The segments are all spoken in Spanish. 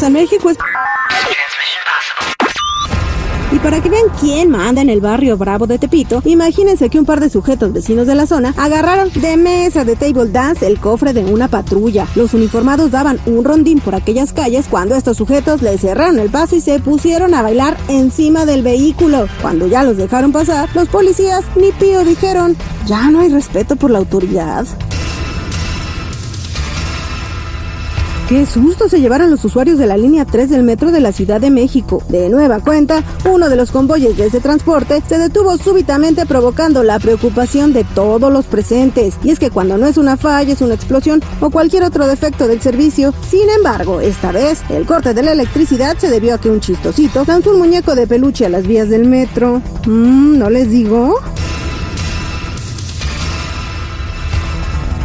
¿Qué pasa en México? Es... Y para que vean quién manda en el barrio Bravo de Tepito, imagínense que un par de sujetos vecinos de la zona agarraron de mesa de table dance el cofre de una patrulla. Los uniformados daban un rondín por aquellas calles cuando estos sujetos le cerraron el paso y se pusieron a bailar encima del vehículo. Cuando ya los dejaron pasar, los policías ni pío dijeron, ya no hay respeto por la autoridad. Qué susto se llevaron los usuarios de la línea 3 del metro de la Ciudad de México. De nueva cuenta, uno de los convoyes de ese transporte se detuvo súbitamente provocando la preocupación de todos los presentes. Y es que cuando no es una falla, es una explosión o cualquier otro defecto del servicio. Sin embargo, esta vez, el corte de la electricidad se debió a que un chistosito lanzó un muñeco de peluche a las vías del metro. Mmm, ¿no les digo?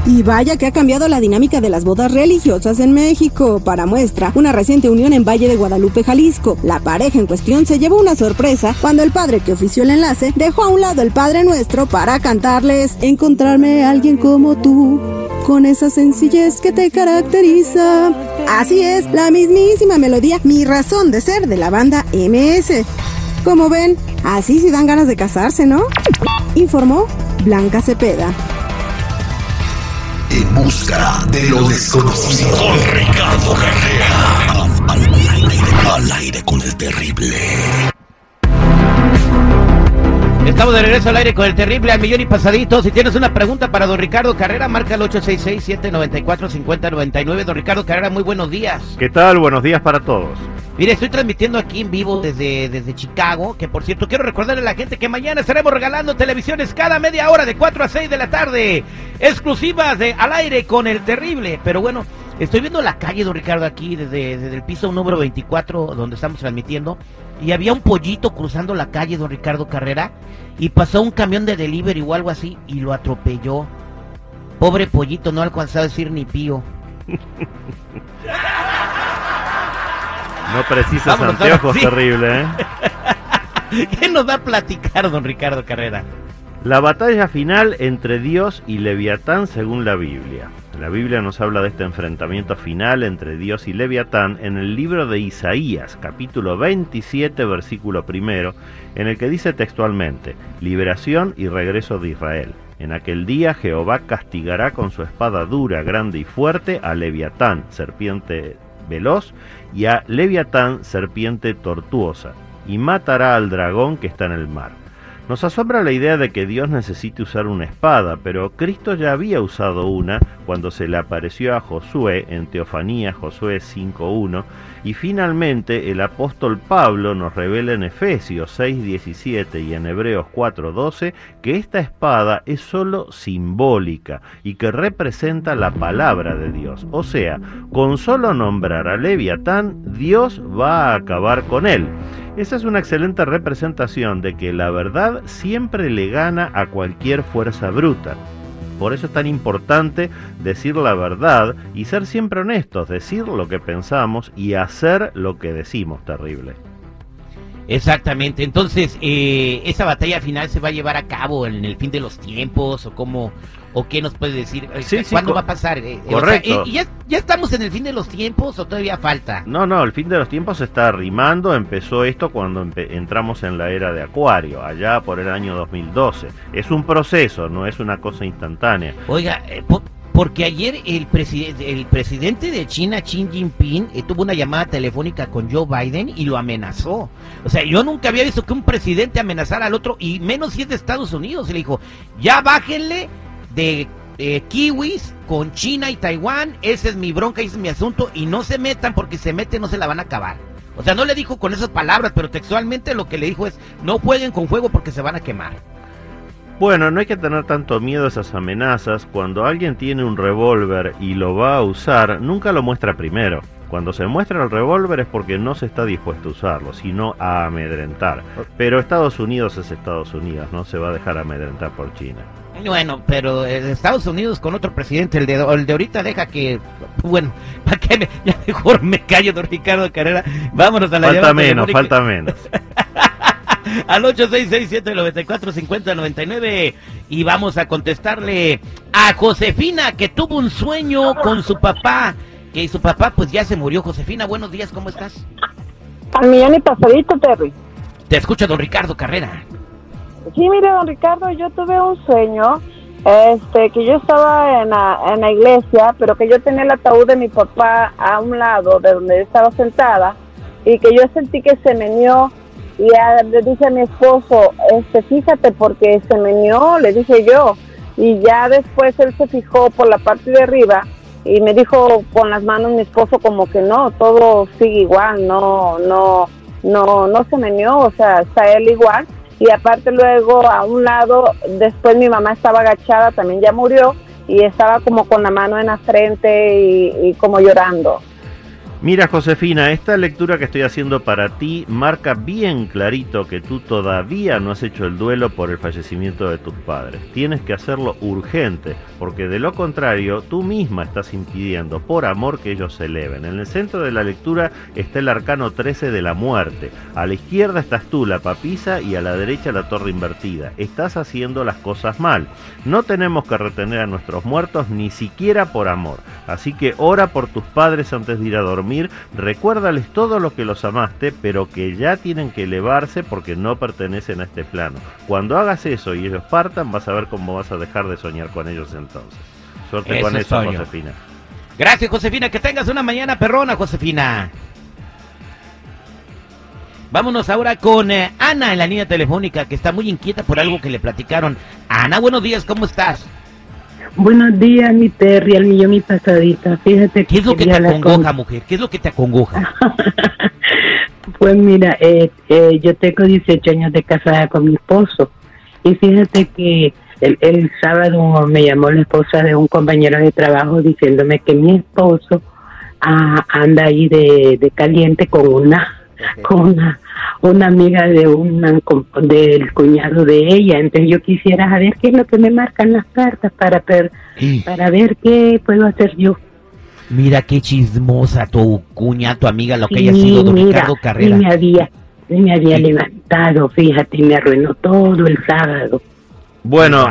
Y vaya que ha cambiado la dinámica de las bodas religiosas en México. Para muestra, una reciente unión en Valle de Guadalupe, Jalisco. La pareja en cuestión se llevó una sorpresa cuando el padre que ofició el enlace dejó a un lado el Padre Nuestro para cantarles Encontrarme a alguien como tú, con esa sencillez que te caracteriza. Así es, la mismísima melodía Mi razón de ser de la banda MS. Como ven, así sí dan ganas de casarse, ¿no? Informó Blanca Cepeda. Busca de lo desconocido. Con Ricardo Carrera. Al, aire, al aire con el terrible. Estamos de regreso al aire con el terrible al millón y pasadito. Si tienes una pregunta para don Ricardo Carrera, marca el 866-794-5099. Don Ricardo Carrera, muy buenos días. ¿Qué tal? Buenos días para todos. Mire, estoy transmitiendo aquí en vivo desde, desde Chicago, que por cierto quiero recordarle a la gente que mañana estaremos regalando televisiones cada media hora de 4 a 6 de la tarde, exclusivas de al aire con el terrible. Pero bueno, estoy viendo la calle, don Ricardo, aquí desde, desde el piso número 24 donde estamos transmitiendo, y había un pollito cruzando la calle, don Ricardo Carrera, y pasó un camión de delivery o algo así y lo atropelló. Pobre pollito, no alcanzó a decir ni pío. No precisas anteojos, terrible, ¿eh? ¿Qué nos va a platicar, don Ricardo Carrera? La batalla final entre Dios y Leviatán según la Biblia. La Biblia nos habla de este enfrentamiento final entre Dios y Leviatán en el libro de Isaías, capítulo 27, versículo primero, en el que dice textualmente, liberación y regreso de Israel. En aquel día Jehová castigará con su espada dura, grande y fuerte a Leviatán, serpiente veloz, y a Leviatán, serpiente tortuosa, y matará al dragón que está en el mar. Nos asombra la idea de que Dios necesite usar una espada, pero Cristo ya había usado una cuando se le apareció a Josué en Teofanía Josué 5.1 y finalmente el apóstol Pablo nos revela en Efesios 6.17 y en Hebreos 4.12 que esta espada es sólo simbólica y que representa la palabra de Dios. O sea, con solo nombrar a Leviatán, Dios va a acabar con él. Esa es una excelente representación de que la verdad siempre le gana a cualquier fuerza bruta. Por eso es tan importante decir la verdad y ser siempre honestos, decir lo que pensamos y hacer lo que decimos, terrible. Exactamente, entonces, eh, ¿esa batalla final se va a llevar a cabo en el fin de los tiempos o cómo, o qué nos puede decir? Eh, Sí, ¿Cuándo va a pasar? Eh, o sea, correcto. eh, ¿ya, ¿Ya estamos en el fin de los tiempos o todavía falta? No, no, el fin de los tiempos se está arrimando. Empezó esto cuando empe- entramos en la era de Acuario, allá por el año 2012. Es un proceso, no es una cosa instantánea. Oiga, eh, po- porque ayer el, preside- el presidente de China, Xi Jinping, eh, tuvo una llamada telefónica con Joe Biden y lo amenazó. O sea, yo nunca había visto que un presidente amenazara al otro, y menos si es de Estados Unidos. Y le dijo, ya bájenle de eh, kiwis con China y Taiwán, esa es mi bronca, ese es mi asunto, y no se metan porque se meten no se la van a acabar. O sea, no le dijo con esas palabras, pero textualmente lo que le dijo es, no jueguen con fuego porque se van a quemar. Bueno, no hay que tener tanto miedo a esas amenazas. Cuando alguien tiene un revólver y lo va a usar, nunca lo muestra primero. Cuando se muestra el revólver es porque no se está dispuesto a usarlo, sino a amedrentar. Pero Estados Unidos es Estados Unidos, no se va a dejar amedrentar por China. Bueno, pero eh, Estados Unidos con otro presidente, el de, el de ahorita deja que, bueno, ¿para qué me, ya mejor me callo, don Ricardo Carrera? Vámonos a la Falta menos, falta menos. Al 8667-945099 y vamos a contestarle a Josefina que tuvo un sueño con su papá que su papá pues ya se murió. Josefina, buenos días, ¿cómo estás? Al millón y pasadito, Terry. Te escucha don Ricardo Carrera. Sí, mire, don Ricardo, yo tuve un sueño, este, que yo estaba en la, iglesia, pero que yo tenía el ataúd de mi papá a un lado de donde yo estaba sentada, y que yo sentí que se meneó, y a- le dije a mi esposo, este, fíjate, porque se meneó, le dije yo, y ya después él se fijó por la parte de arriba, y me dijo con las manos mi esposo como que no, todo sigue igual, no, no, no, no se meneó, o sea, está él igual. Y aparte luego a un lado, después mi mamá estaba agachada, también ya murió, y estaba como con la mano en la frente y, y como llorando. Mira, Josefina, esta lectura que estoy haciendo para ti marca bien clarito que tú todavía no has hecho el duelo por el fallecimiento de tus padres. Tienes que hacerlo urgente, porque de lo contrario, tú misma estás impidiendo, por amor, que ellos se eleven. En el centro de la lectura está el arcano 13 de la muerte. A la izquierda estás tú, la papisa, y a la derecha la torre invertida. Estás haciendo las cosas mal. No tenemos que retener a nuestros muertos ni siquiera por amor. Así que ora por tus padres antes de ir a dormir. Recuérdales todo lo que los amaste, pero que ya tienen que elevarse porque no pertenecen a este plano. Cuando hagas eso y ellos partan, vas a ver cómo vas a dejar de soñar con ellos entonces. Suerte Eso con es eso. Josefina. Gracias, Josefina. Que tengas una mañana perrona, Josefina. Vámonos ahora con eh, Ana en la línea telefónica, que está muy inquieta por algo que le platicaron. Ana, buenos días, ¿cómo estás? Buenos días, mi Terry, al millón y pasadita. Fíjate ¿Qué es lo que te acongoja, con- mujer? ¿Qué es lo que te acongoja? Pues mira, eh, eh, yo tengo 18 años de casada con mi esposo. Y fíjate que el, el sábado me llamó la esposa de un compañero de trabajo diciéndome que mi esposo ah, anda ahí de, de caliente con una con una, una amiga de una del cuñado de ella. Entonces yo quisiera saber qué es lo que me marcan las cartas para per- para ver qué puedo hacer yo. Mira qué chismosa tu cuña, tu amiga, lo que Sí, haya sido, don mira, Ricardo Y Carrera. me había, me había Sí. levantado, fíjate, me arruinó todo el sábado. Bueno,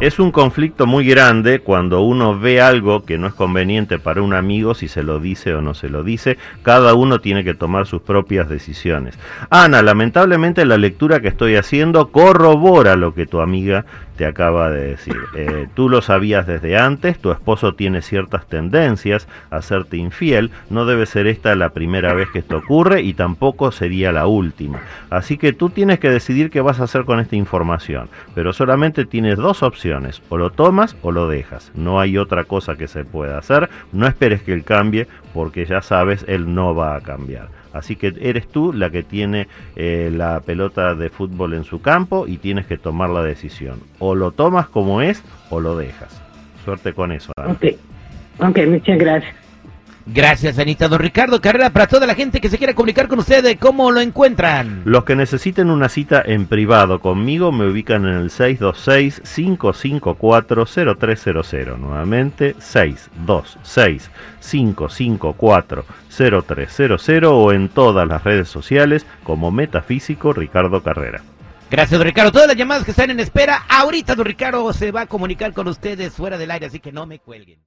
es un conflicto muy grande cuando uno ve algo que no es conveniente para un amigo, si se lo dice o no se lo dice, cada uno tiene que tomar sus propias decisiones. Ana, lamentablemente la lectura que estoy haciendo corrobora lo que tu amiga te acaba de decir. Eh, tú lo sabías desde antes, tu esposo tiene ciertas tendencias a hacerte infiel, no debe ser esta la primera vez que esto ocurre y tampoco sería la última. Así que tú tienes que decidir qué vas a hacer con esta información, pero solamente tienes dos opciones, o lo tomas o lo dejas. No hay otra cosa que se pueda hacer, no esperes que él cambie porque ya sabes, él no va a cambiar. Así que eres tú la que tiene eh, la pelota de fútbol en su campo y tienes que tomar la decisión. O lo tomas como es o lo dejas. Suerte con eso. Ana. Ok, muchas gracias. Gracias, Anita. Don Ricardo Carrera, para toda la gente que se quiera comunicar con usted, ¿cómo lo encuentran? Los que necesiten una cita en privado conmigo me ubican en el 626-554-0300. Nuevamente, 626-554-0300 o en todas las redes sociales como Metafísico Ricardo Carrera. Gracias, don Ricardo. Todas las llamadas que están en espera, ahorita don Ricardo se va a comunicar con ustedes fuera del aire, así que no me cuelguen.